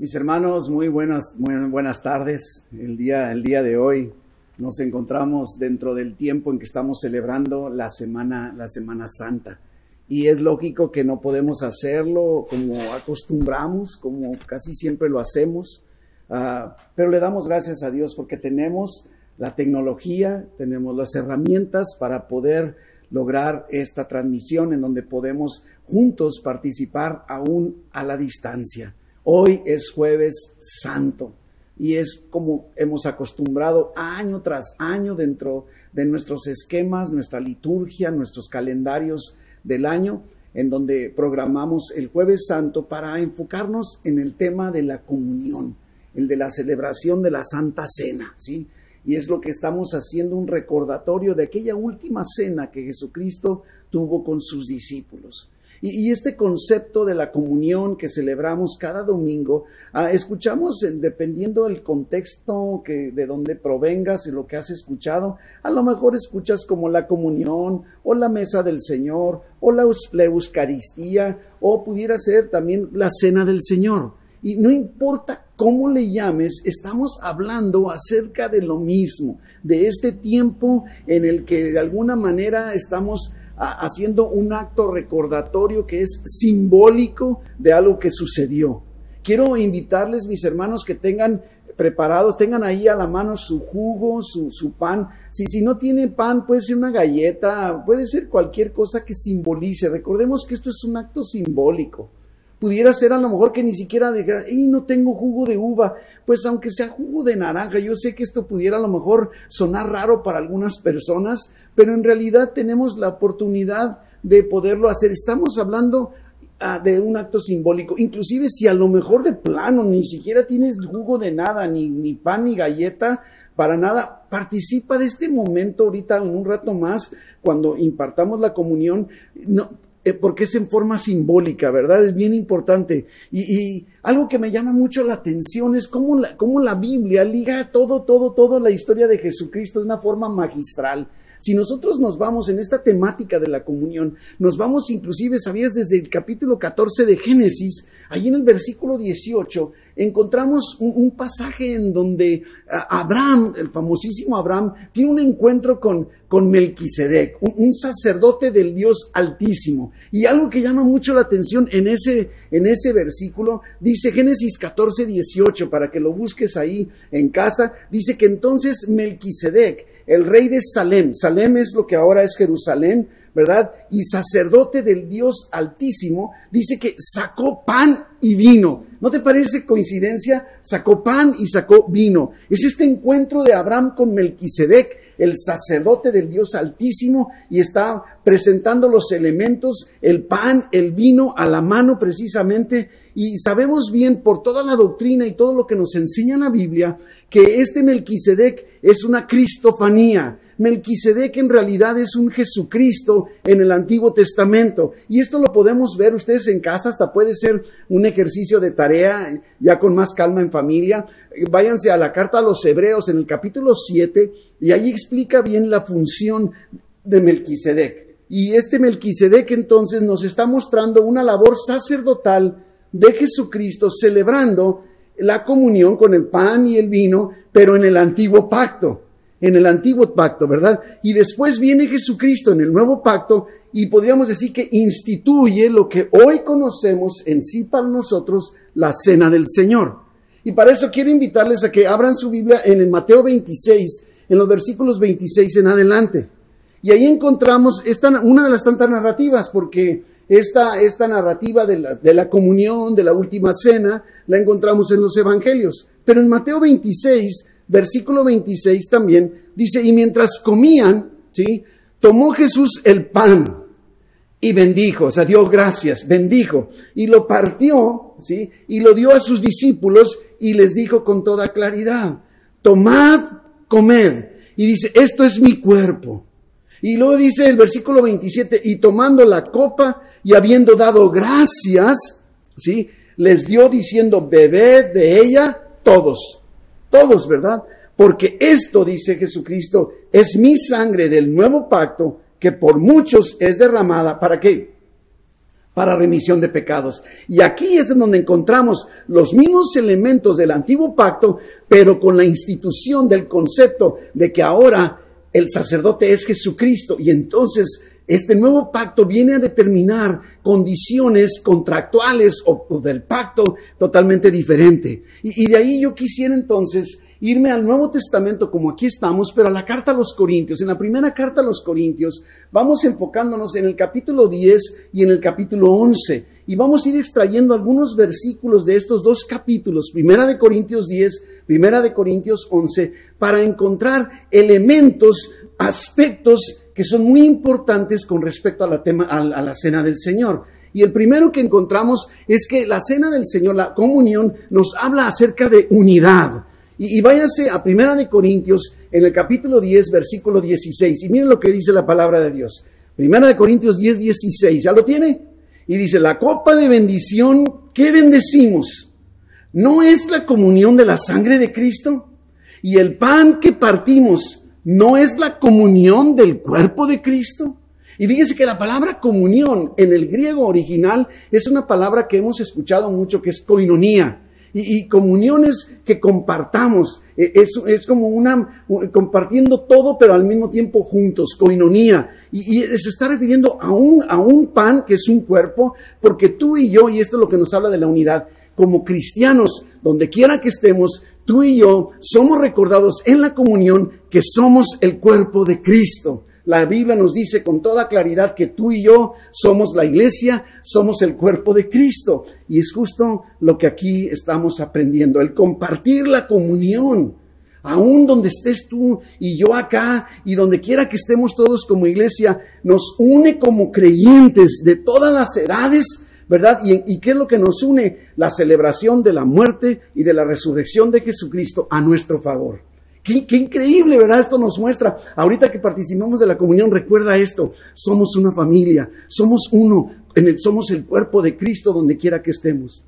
Mis hermanos, muy buenas, muy buenas tardes. El día, el día de hoy nos encontramos dentro del tiempo en que estamos celebrando la semana, la Semana Santa. Y es lógico que no podemos hacerlo como acostumbramos, como casi siempre lo hacemos. Uh, pero le damos gracias a Dios porque tenemos la tecnología, tenemos las herramientas para poder lograr esta transmisión en donde podemos juntos participar aún a la distancia. Hoy es jueves santo y es como hemos acostumbrado año tras año dentro de nuestros esquemas, nuestra liturgia, nuestros calendarios del año, en donde programamos el jueves santo para enfocarnos en el tema de la comunión, el de la celebración de la Santa Cena, ¿sí? Y es lo que estamos haciendo un recordatorio de aquella última cena que Jesucristo tuvo con sus discípulos. Y, este concepto de la comunión que celebramos cada domingo, ah, escuchamos, dependiendo del contexto que, de donde provengas y lo que has escuchado, a lo mejor escuchas como la comunión o la mesa del Señor o la, la Eucaristía o pudiera ser también la cena del Señor. Y no importa cómo le llames, estamos hablando acerca de lo mismo, de este tiempo en el que de alguna manera estamos haciendo un acto recordatorio que es simbólico de algo que sucedió. Quiero invitarles, mis hermanos, que tengan preparados, tengan ahí a la mano su jugo, su, su pan. Si, si no tiene pan, puede ser una galleta, puede ser cualquier cosa que simbolice. Recordemos que esto es un acto simbólico. Pudiera ser a lo mejor que ni siquiera diga, y no tengo jugo de uva. Pues aunque sea jugo de naranja, yo sé que esto pudiera a lo mejor sonar raro para algunas personas, pero en realidad tenemos la oportunidad de poderlo hacer. Estamos hablando ah, de un acto simbólico, inclusive si a lo mejor de plano ni siquiera tienes jugo de nada, ni, ni pan ni galleta, para nada, participa de este momento ahorita en un rato más, cuando impartamos la comunión. No, eh, porque es en forma simbólica, ¿verdad? Es bien importante. Y, algo que me llama mucho la atención es cómo la, cómo la Biblia liga todo, todo, todo la historia de Jesucristo de una forma magistral. Si nosotros nos vamos en esta temática de la comunión, nos vamos inclusive, ¿sabías? Desde el capítulo 14 de Génesis, ahí en el versículo 18, encontramos un, pasaje en donde Abraham, el famosísimo Abraham, tiene un encuentro con, con Melquisedec, un, un, sacerdote del Dios Altísimo. Y algo que llama mucho la atención en ese, en ese versículo, dice Génesis 14, 18, para que lo busques ahí en casa, dice que entonces Melquisedec, el rey de Salem. Salem es lo que ahora es Jerusalén, ¿verdad? Y sacerdote del Dios Altísimo, dice que sacó pan y vino. ¿No te parece coincidencia? Sacó pan y sacó vino. Es este encuentro de Abraham con Melquisedec, el sacerdote del Dios Altísimo, y está presentando los elementos, el pan, el vino a la mano precisamente. Y sabemos bien por toda la doctrina y todo lo que nos enseña la Biblia que este Melquisedec es una cristofanía. Melquisedec en realidad es un Jesucristo en el Antiguo Testamento. Y esto lo podemos ver ustedes en casa, hasta puede ser un ejercicio de tarea ya con más calma en familia. Váyanse a la carta a los Hebreos en el capítulo 7 y ahí explica bien la función de Melquisedec. Y este Melquisedec entonces nos está mostrando una labor sacerdotal de Jesucristo celebrando la comunión con el pan y el vino, pero en el antiguo pacto, en el antiguo pacto, ¿verdad? Y después viene Jesucristo en el nuevo pacto y podríamos decir que instituye lo que hoy conocemos en sí para nosotros la cena del Señor. Y para eso quiero invitarles a que abran su Biblia en el Mateo 26, en los versículos 26 en adelante. Y ahí encontramos esta, una de las tantas narrativas, porque esta, esta narrativa de la, de la comunión, de la última cena, la encontramos en los evangelios. Pero en Mateo 26, versículo 26 también, dice, y mientras comían, ¿sí? Tomó Jesús el pan y bendijo, o sea, dio gracias, bendijo, y lo partió, ¿sí? Y lo dio a sus discípulos y les dijo con toda claridad, tomad, comed. Y dice, esto es mi cuerpo. Y luego dice el versículo 27, y tomando la copa y habiendo dado gracias, ¿sí? Les dio diciendo, bebed de ella todos, todos, ¿verdad? Porque esto, dice Jesucristo, es mi sangre del nuevo pacto que por muchos es derramada. ¿Para qué? para remisión de pecados. Y aquí es donde encontramos los mismos elementos del antiguo pacto, pero con la institución del concepto de que ahora el sacerdote es Jesucristo y entonces este nuevo pacto viene a determinar condiciones contractuales o, del pacto totalmente diferente. Y, y de ahí yo quisiera entonces irme al Nuevo Testamento como aquí estamos, pero a la carta a los Corintios. En la primera carta a los Corintios vamos enfocándonos en el capítulo 10 y en el capítulo 11. Y vamos a ir extrayendo algunos versículos de estos dos capítulos, primera de Corintios 10, primera de Corintios 11, para encontrar elementos, aspectos que son muy importantes con respecto a la, tema, a la cena del Señor. Y el primero que encontramos es que la cena del Señor, la comunión, nos habla acerca de unidad. Y, váyase a Primera de Corintios en el capítulo 10, versículo 16. Y miren lo que dice la palabra de Dios. Primera de Corintios 10, 16. ¿Ya lo tiene? Y dice, la copa de bendición, ¿qué bendecimos? ¿No es la comunión de la sangre de Cristo? Y el pan que partimos, ¿no es la comunión del cuerpo de Cristo? Y fíjese que la palabra comunión en el griego original es una palabra que hemos escuchado mucho, que es koinonía y, comuniones que compartamos. E, es, es, como una, compartiendo todo, pero al mismo tiempo juntos, coinonía. Y, y, se está refiriendo a un, a un pan que es un cuerpo, porque tú y yo, y esto es lo que nos habla de la unidad, como cristianos, donde quiera que estemos, tú y yo somos recordados en la comunión que somos el cuerpo de Cristo. La Biblia nos dice con toda claridad que tú y yo somos la iglesia, somos el cuerpo de Cristo. Y es justo lo que aquí estamos aprendiendo, el compartir la comunión. Aún donde estés tú y yo acá y donde quiera que estemos todos como iglesia, nos une como creyentes de todas las edades, ¿verdad? ¿Y, ¿Y, qué es lo que nos une? La celebración de la muerte y de la resurrección de Jesucristo a nuestro favor. Qué, increíble, ¿verdad? Esto nos muestra. Ahorita que participamos de la comunión, recuerda esto. Somos una familia, somos uno, somos el cuerpo de Cristo donde quiera que estemos.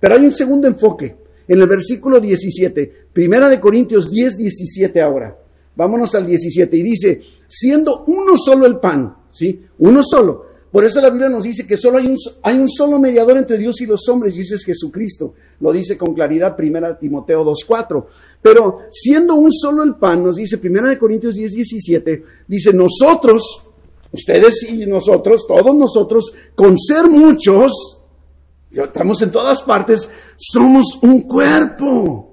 Pero hay un segundo enfoque. En el versículo 17, primera de Corintios 10, 17 ahora. Vámonos al 17 y dice, siendo uno solo el pan, ¿sí? Uno solo. Por eso la Biblia nos dice que solo hay un, solo mediador entre Dios y los hombres y ese es Jesucristo. Lo dice con claridad primera Timoteo 2.4. Pero siendo un solo el pan, nos dice Primera de Corintios 10, 17, dice, nosotros, ustedes y nosotros, todos nosotros, con ser muchos, estamos en todas partes, somos un cuerpo.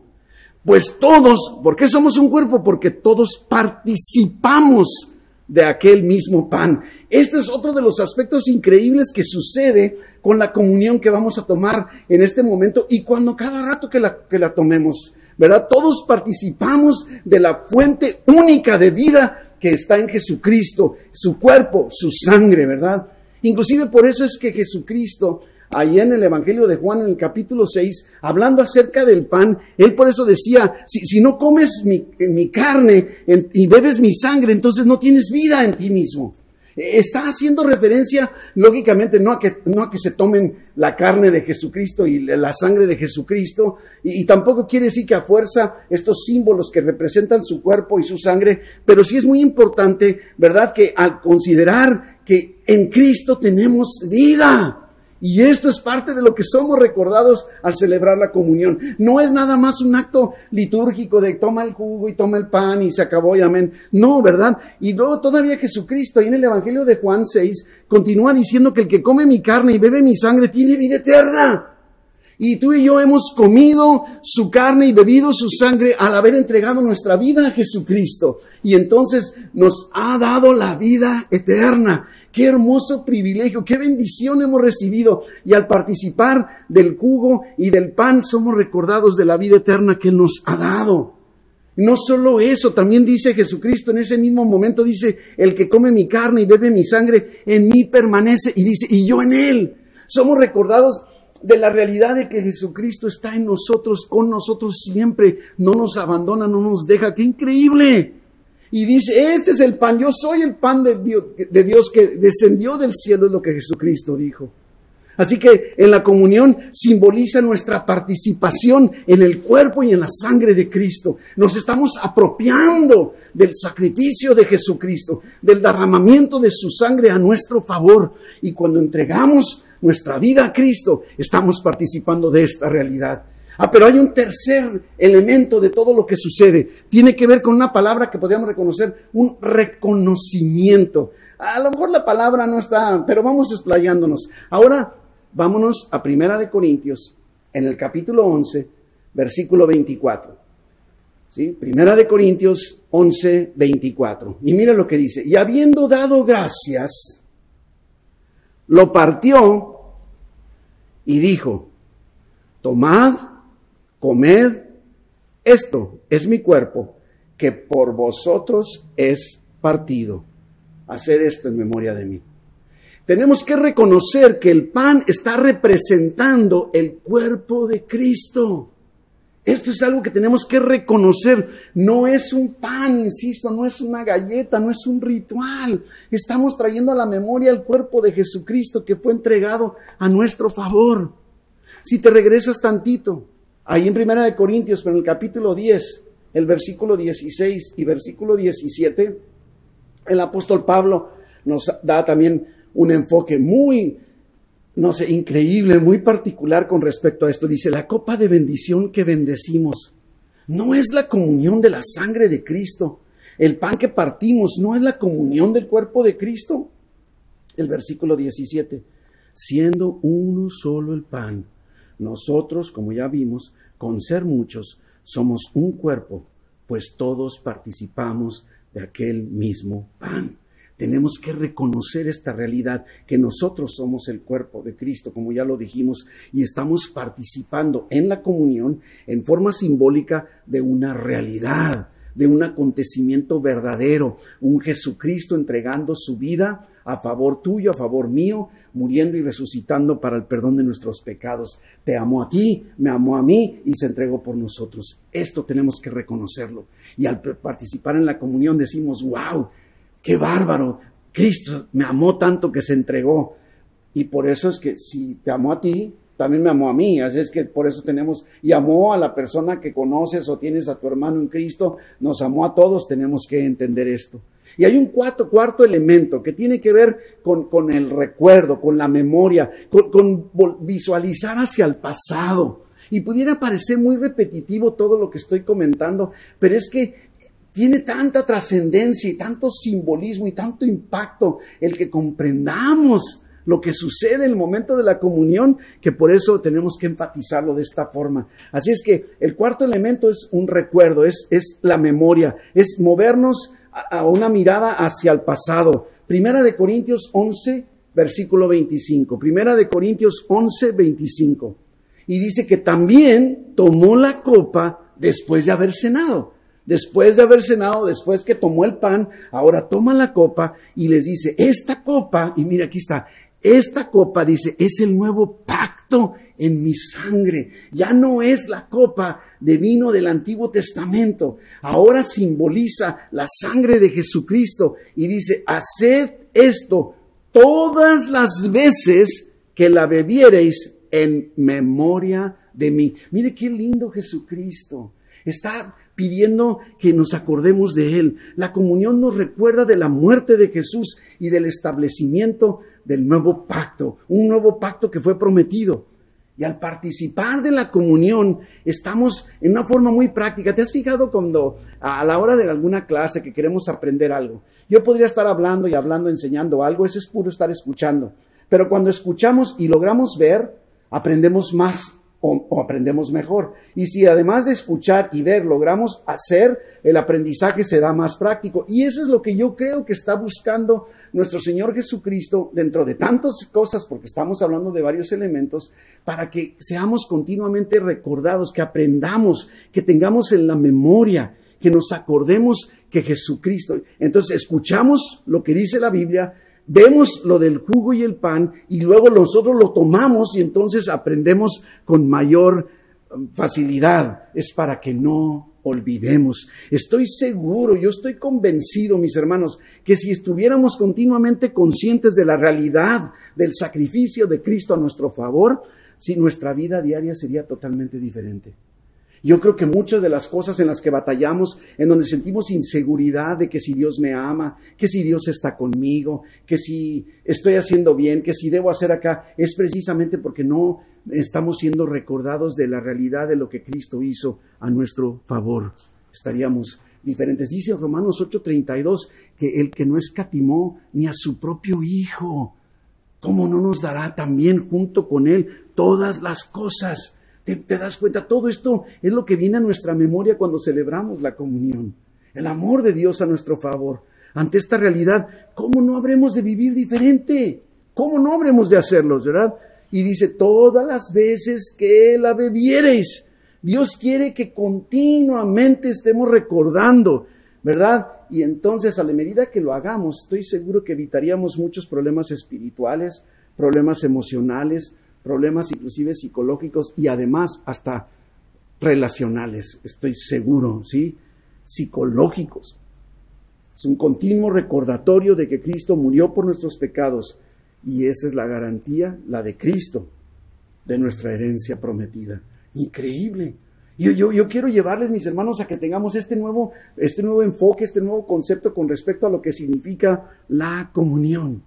Pues todos, ¿por qué somos un cuerpo? Porque todos participamos de aquel mismo pan. Este es otro de los aspectos increíbles que sucede con la comunión que vamos a tomar en este momento y cuando cada rato que la, que la tomemos. ¿verdad? Todos participamos de la fuente única de vida que está en Jesucristo, su cuerpo, su sangre, ¿verdad? Inclusive por eso es que Jesucristo, ahí en el Evangelio de Juan, en el capítulo 6, hablando acerca del pan, él por eso decía, si, no comes mi, carne y bebes mi sangre, entonces no tienes vida en ti mismo. Está haciendo referencia, lógicamente, no a que, no a que se tomen la carne de Jesucristo y la sangre de Jesucristo, y, tampoco quiere decir que a fuerza estos símbolos que representan su cuerpo y su sangre, pero sí es muy importante, ¿verdad?, que al considerar que en Cristo tenemos vida, y esto es parte de lo que somos recordados al celebrar la comunión. No es nada más un acto litúrgico de toma el jugo y toma el pan y se acabó y amén. No, ¿verdad? Y luego todavía Jesucristo ahí en el Evangelio de Juan 6 continúa diciendo que el que come mi carne y bebe mi sangre tiene vida eterna. Y tú y yo hemos comido su carne y bebido su sangre al haber entregado nuestra vida a Jesucristo. Y entonces nos ha dado la vida eterna. Qué hermoso privilegio, qué bendición hemos recibido. Y al participar del jugo y del pan somos recordados de la vida eterna que nos ha dado. No solo eso, también dice Jesucristo en ese mismo momento, dice, el que come mi carne y bebe mi sangre, en mí permanece y dice, y yo en él. Somos recordados de la realidad de que Jesucristo está en nosotros, con nosotros siempre, no nos abandona, no nos deja. ¡Qué increíble! Y dice, este es el pan, yo soy el pan de Dios, que descendió del cielo, es lo que Jesucristo dijo. Así que en la comunión simboliza nuestra participación en el cuerpo y en la sangre de Cristo. Nos estamos apropiando del sacrificio de Jesucristo, del derramamiento de su sangre a nuestro favor. Y cuando entregamos nuestra vida a Cristo, estamos participando de esta realidad. Ah, pero hay un tercer elemento de todo lo que sucede. Tiene que ver con una palabra que podríamos reconocer, un reconocimiento. A lo mejor la palabra no está, pero vamos explayándonos. Ahora vámonos a Primera de Corintios, en el capítulo 11, versículo 24. ¿Sí? Primera de Corintios 11, 24. Y mira lo que dice. Y habiendo dado gracias, lo partió y dijo, tomad comed, esto es mi cuerpo, que por vosotros es partido. Haced esto en memoria de mí. Tenemos que reconocer que el pan está representando el cuerpo de Cristo. Esto es algo que tenemos que reconocer. No es un pan, insisto, no es una galleta, no es un ritual. Estamos trayendo a la memoria el cuerpo de Jesucristo que fue entregado a nuestro favor. Si te regresas tantito, Ahí en Primera de Corintios, pero en el capítulo 10, el versículo 16 y versículo 17, el apóstol Pablo nos da también un enfoque muy, no sé, increíble, muy particular con respecto a esto. Dice, la copa de bendición que bendecimos no es la comunión de la sangre de Cristo. El pan que partimos no es la comunión del cuerpo de Cristo. El versículo 17, siendo uno solo el pan nosotros, como ya vimos, con ser muchos, somos un cuerpo, pues todos participamos de aquel mismo pan. Tenemos que reconocer esta realidad, que nosotros somos el cuerpo de Cristo, como ya lo dijimos, y estamos participando en la comunión en forma simbólica de una realidad, de un acontecimiento verdadero, un Jesucristo entregando su vida a favor tuyo, a favor mío, muriendo y resucitando para el perdón de nuestros pecados. Te amó a ti, me amó a mí y se entregó por nosotros. Esto tenemos que reconocerlo. Y al participar en la comunión decimos, wow, qué bárbaro, Cristo me amó tanto que se entregó. Y por eso es que si te amó a ti, también me amó a mí. Así es que por eso tenemos, y amó a la persona que conoces o tienes a tu hermano en Cristo, nos amó a todos, tenemos que entender esto. Y hay un cuarto, cuarto elemento que tiene que ver con, el recuerdo, con la memoria, con, con visualizar hacia el pasado. Y pudiera parecer muy repetitivo todo lo que estoy comentando, pero es que tiene tanta trascendencia y tanto simbolismo y tanto impacto el que comprendamos lo que sucede en el momento de la comunión, que por eso tenemos que enfatizarlo de esta forma. Así es que el cuarto elemento es un recuerdo, es, es la memoria, es movernos a una mirada hacia el pasado. Primera de Corintios 11, versículo 25. Primera de Corintios 11, 25. Y dice que también tomó la copa después de haber cenado. Después de haber cenado, después que tomó el pan, ahora toma la copa y les dice, esta copa, y mira aquí está, esta copa, dice, es el nuevo pacto en mi sangre. Ya no es la copa de vino del Antiguo Testamento. Ahora simboliza la sangre de Jesucristo y dice, haced esto todas las veces que la bebiereis en memoria de mí. Mire qué lindo Jesucristo. Está pidiendo que nos acordemos de Él. La comunión nos recuerda de la muerte de Jesús y del establecimiento del nuevo pacto, un nuevo pacto que fue prometido. Y al participar de la comunión, estamos en una forma muy práctica. ¿Te has fijado cuando a la hora de alguna clase que queremos aprender algo? Yo podría estar hablando y hablando, enseñando algo, eso es puro estar escuchando. Pero cuando escuchamos y logramos ver, aprendemos más o, aprendemos mejor. Y si además de escuchar y ver logramos hacer, el aprendizaje se da más práctico. Y eso es lo que yo creo que está buscando nuestro Señor Jesucristo dentro de tantas cosas, porque estamos hablando de varios elementos, para que seamos continuamente recordados, que aprendamos, que tengamos en la memoria, que nos acordemos que Jesucristo. Entonces escuchamos lo que dice la Biblia, vemos lo del jugo y el pan y luego nosotros lo tomamos y entonces aprendemos con mayor um, facilidad. Es para que no olvidemos. Estoy seguro, yo estoy convencido, mis hermanos, que si estuviéramos continuamente conscientes de la realidad del sacrificio de Cristo a nuestro favor, si nuestra vida diaria sería totalmente diferente. Yo creo que muchas de las cosas en las que batallamos, en donde sentimos inseguridad de que si Dios me ama, que si Dios está conmigo, que si estoy haciendo bien, que si debo hacer acá, es precisamente porque no estamos siendo recordados de la realidad de lo que Cristo hizo a nuestro favor. Estaríamos diferentes. Dice Romanos 8:32 que el que no escatimó ni a su propio Hijo, ¿cómo no nos dará también junto con Él todas las cosas? ¿Te, das cuenta? Todo esto es lo que viene a nuestra memoria cuando celebramos la comunión. El amor de Dios a nuestro favor. Ante esta realidad, ¿cómo no habremos de vivir diferente? ¿Cómo no habremos de hacerlos, verdad? Y dice, todas las veces que la bebiereis. Dios quiere que continuamente estemos recordando, ¿verdad? Y entonces, a la medida que lo hagamos, estoy seguro que evitaríamos muchos problemas espirituales, problemas emocionales, problemas inclusive psicológicos y además hasta relacionales, estoy seguro, ¿sí? Psicológicos. Es un continuo recordatorio de que Cristo murió por nuestros pecados y esa es la garantía, la de Cristo, de nuestra herencia prometida. Increíble. Yo, yo, yo, quiero llevarles, mis hermanos, a que tengamos este nuevo, este nuevo enfoque, este nuevo concepto con respecto a lo que significa la comunión.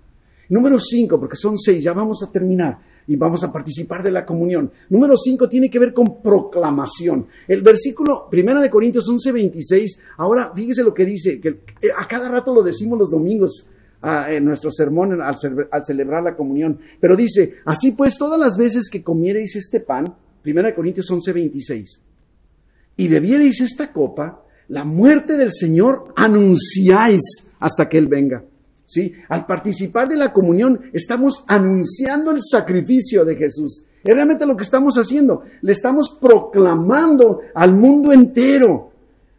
Número cinco, porque son seis, ya vamos a terminar y vamos a participar de la comunión. Número 5 tiene que ver con proclamación. El versículo 1 de Corintios 11, 26, ahora fíjese lo que dice, que eh, a cada rato lo decimos los domingos ah, en nuestro sermón al, celebrar la comunión, pero dice, así pues todas las veces que comiereis este pan, 1 de Corintios 11, 26, y bebiereis esta copa, la muerte del Señor anunciáis hasta que Él venga. ¿Sí? Al participar de la comunión estamos anunciando el sacrificio de Jesús. Es realmente lo que estamos haciendo. Le estamos proclamando al mundo entero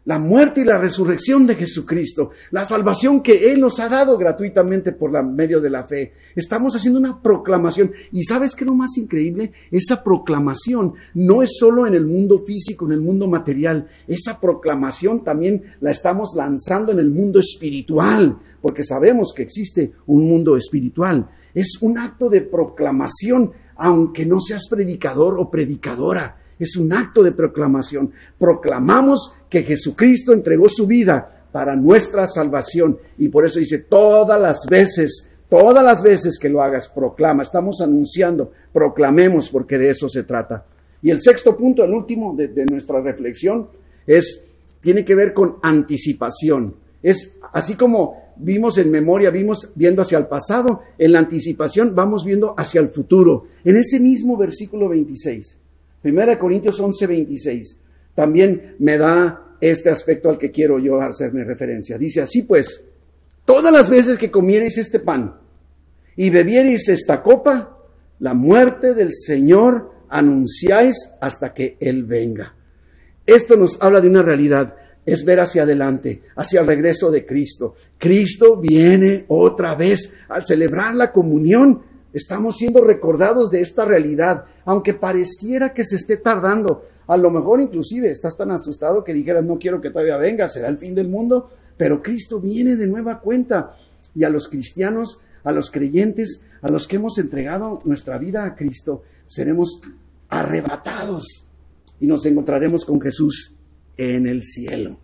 la muerte y la resurrección de Jesucristo, la salvación que Él nos ha dado gratuitamente por medio de la fe. Estamos haciendo una proclamación. ¿Y sabes qué es lo más increíble? Esa proclamación no es solo en el mundo físico, en el mundo material. Esa proclamación también la estamos lanzando en el mundo espiritual, porque sabemos que existe un mundo espiritual. Es un acto de proclamación, aunque no seas predicador o predicadora es un acto de proclamación. Proclamamos que Jesucristo entregó su vida para nuestra salvación. Y por eso dice, todas las veces, todas las veces que lo hagas, proclama. Estamos anunciando, proclamemos porque de eso se trata. Y el sexto punto, el último de, nuestra reflexión, es, tiene que ver con anticipación. Es así como vimos en memoria, vimos viendo hacia el pasado, en la anticipación vamos viendo hacia el futuro. En ese mismo versículo 26 Primera Corintios 11, 26. También me da este aspecto al que quiero yo hacerme referencia. Dice así pues, todas las veces que comiereis este pan y bebiereis esta copa, la muerte del Señor anunciáis hasta que Él venga. Esto nos habla de una realidad, es ver hacia adelante, hacia el regreso de Cristo. Cristo viene otra vez al celebrar la comunión Estamos siendo recordados de esta realidad, aunque pareciera que se esté tardando. A lo mejor inclusive estás tan asustado que dijeras, no quiero que todavía venga, será el fin del mundo, pero Cristo viene de nueva cuenta. Y a los cristianos, a los creyentes, a los que hemos entregado nuestra vida a Cristo, seremos arrebatados y nos encontraremos con Jesús en el cielo.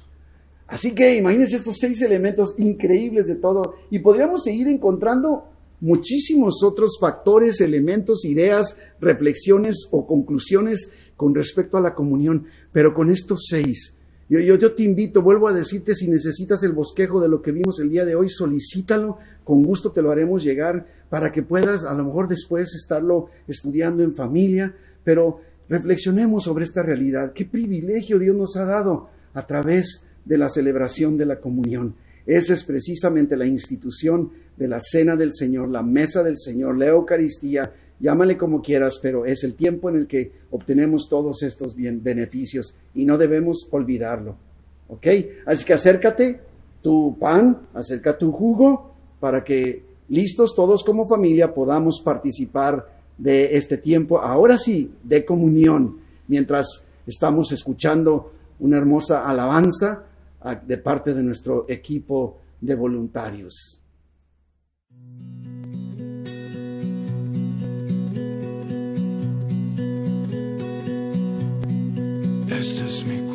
Así que imagínense estos seis elementos increíbles de todo y podríamos seguir encontrando muchísimos otros factores, elementos, ideas, reflexiones o conclusiones con respecto a la comunión, pero con estos seis. Yo, yo, te invito, vuelvo a decirte, si necesitas el bosquejo de lo que vimos el día de hoy, solicítalo, con gusto te lo haremos llegar para que puedas a lo mejor después estarlo estudiando en familia, pero reflexionemos sobre esta realidad. Qué privilegio Dios nos ha dado a través de la celebración de la comunión. Esa es precisamente la institución de la cena del Señor, la mesa del Señor, la Eucaristía, llámale como quieras, pero es el tiempo en el que obtenemos todos estos beneficios y no debemos olvidarlo. ¿Ok? Así que acércate tu pan, acerca tu jugo para que listos todos como familia podamos participar de este tiempo, ahora sí, de comunión, mientras estamos escuchando una hermosa alabanza de parte de nuestro equipo de voluntarios. Este es mi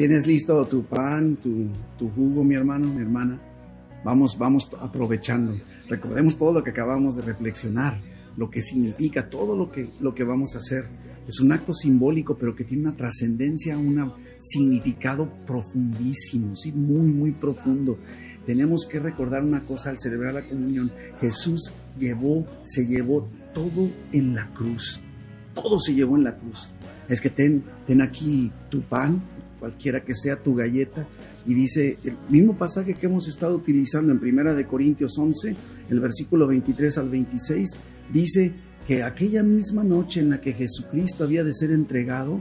tienes listo tu pan, tu, tu jugo, mi hermano, mi hermana? Vamos, vamos aprovechando. Recordemos todo lo que acabamos de reflexionar, lo que significa, todo lo que, lo que vamos a hacer. Es un acto simbólico, pero que tiene una trascendencia, un significado profundísimo, sí, muy, muy profundo. Tenemos que recordar una cosa al celebrar la comunión. Jesús llevó, se llevó todo en la cruz. Todo se llevó en la cruz. Es que ten, ten aquí tu pan, cualquiera que sea tu galleta, y dice el mismo pasaje que hemos estado utilizando en Primera de Corintios 11, el versículo 23 al 26, dice que aquella misma noche en la que Jesucristo había de ser entregado,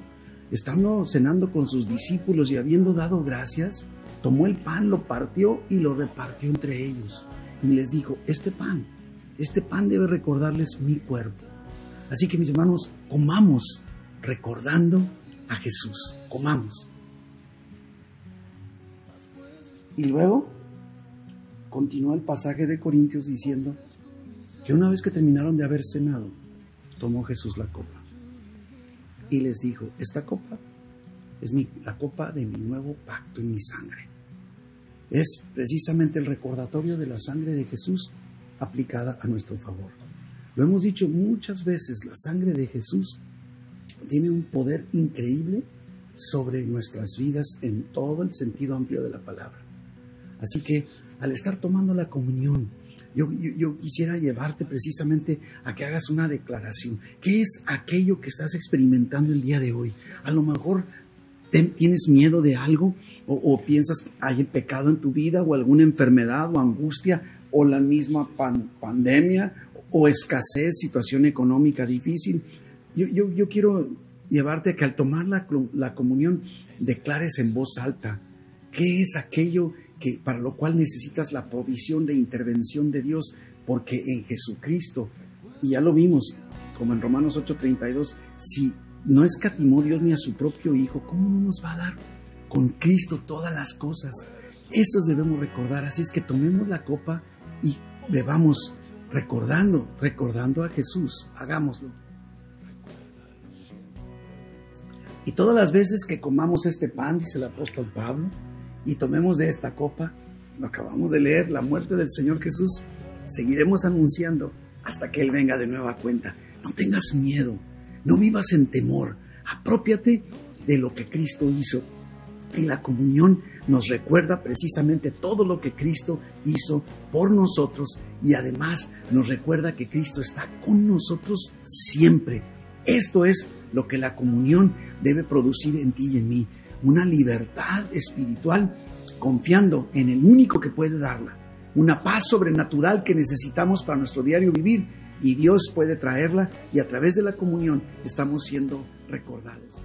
estando cenando con sus discípulos y habiendo dado gracias, tomó el pan, lo partió y lo repartió entre ellos. Y les dijo, este pan, este pan debe recordarles mi cuerpo. Así que mis hermanos, comamos recordando a Jesús, comamos. Y luego continúa el pasaje de Corintios diciendo que una vez que terminaron de haber cenado, tomó Jesús la copa y les dijo, esta copa es mi, la copa de mi nuevo pacto en mi sangre. Es precisamente el recordatorio de la sangre de Jesús aplicada a nuestro favor. Lo hemos dicho muchas veces, la sangre de Jesús tiene un poder increíble sobre nuestras vidas en todo el sentido amplio de la palabra. Así que al estar tomando la comunión, yo, yo, yo, quisiera llevarte precisamente a que hagas una declaración. ¿Qué es aquello que estás experimentando el día de hoy? A lo mejor te, tienes miedo de algo o, o, piensas que hay pecado en tu vida o alguna enfermedad o angustia o la misma pan, pandemia o escasez, situación económica difícil. Yo, yo, yo quiero llevarte a que al tomar la, la comunión declares en voz alta qué es aquello que para lo cual necesitas la provisión de intervención de Dios, porque en Jesucristo, y ya lo vimos, como en Romanos 8:32, si no escatimó Dios ni a su propio Hijo, ¿cómo no nos va a dar con Cristo todas las cosas? Estos debemos recordar, así es que tomemos la copa y bebamos recordando, recordando a Jesús, hagámoslo. Y todas las veces que comamos este pan, dice el apóstol Pablo, y tomemos de esta copa, lo acabamos de leer, la muerte del Señor Jesús, seguiremos anunciando hasta que Él venga de nueva cuenta. No tengas miedo, no vivas en temor, apropiate de lo que Cristo hizo. En la comunión nos recuerda precisamente todo lo que Cristo hizo por nosotros y además nos recuerda que Cristo está con nosotros siempre. Esto es lo que la comunión debe producir en ti y en mí una libertad espiritual confiando en el único que puede darla, una paz sobrenatural que necesitamos para nuestro diario vivir y Dios puede traerla y a través de la comunión estamos siendo recordados.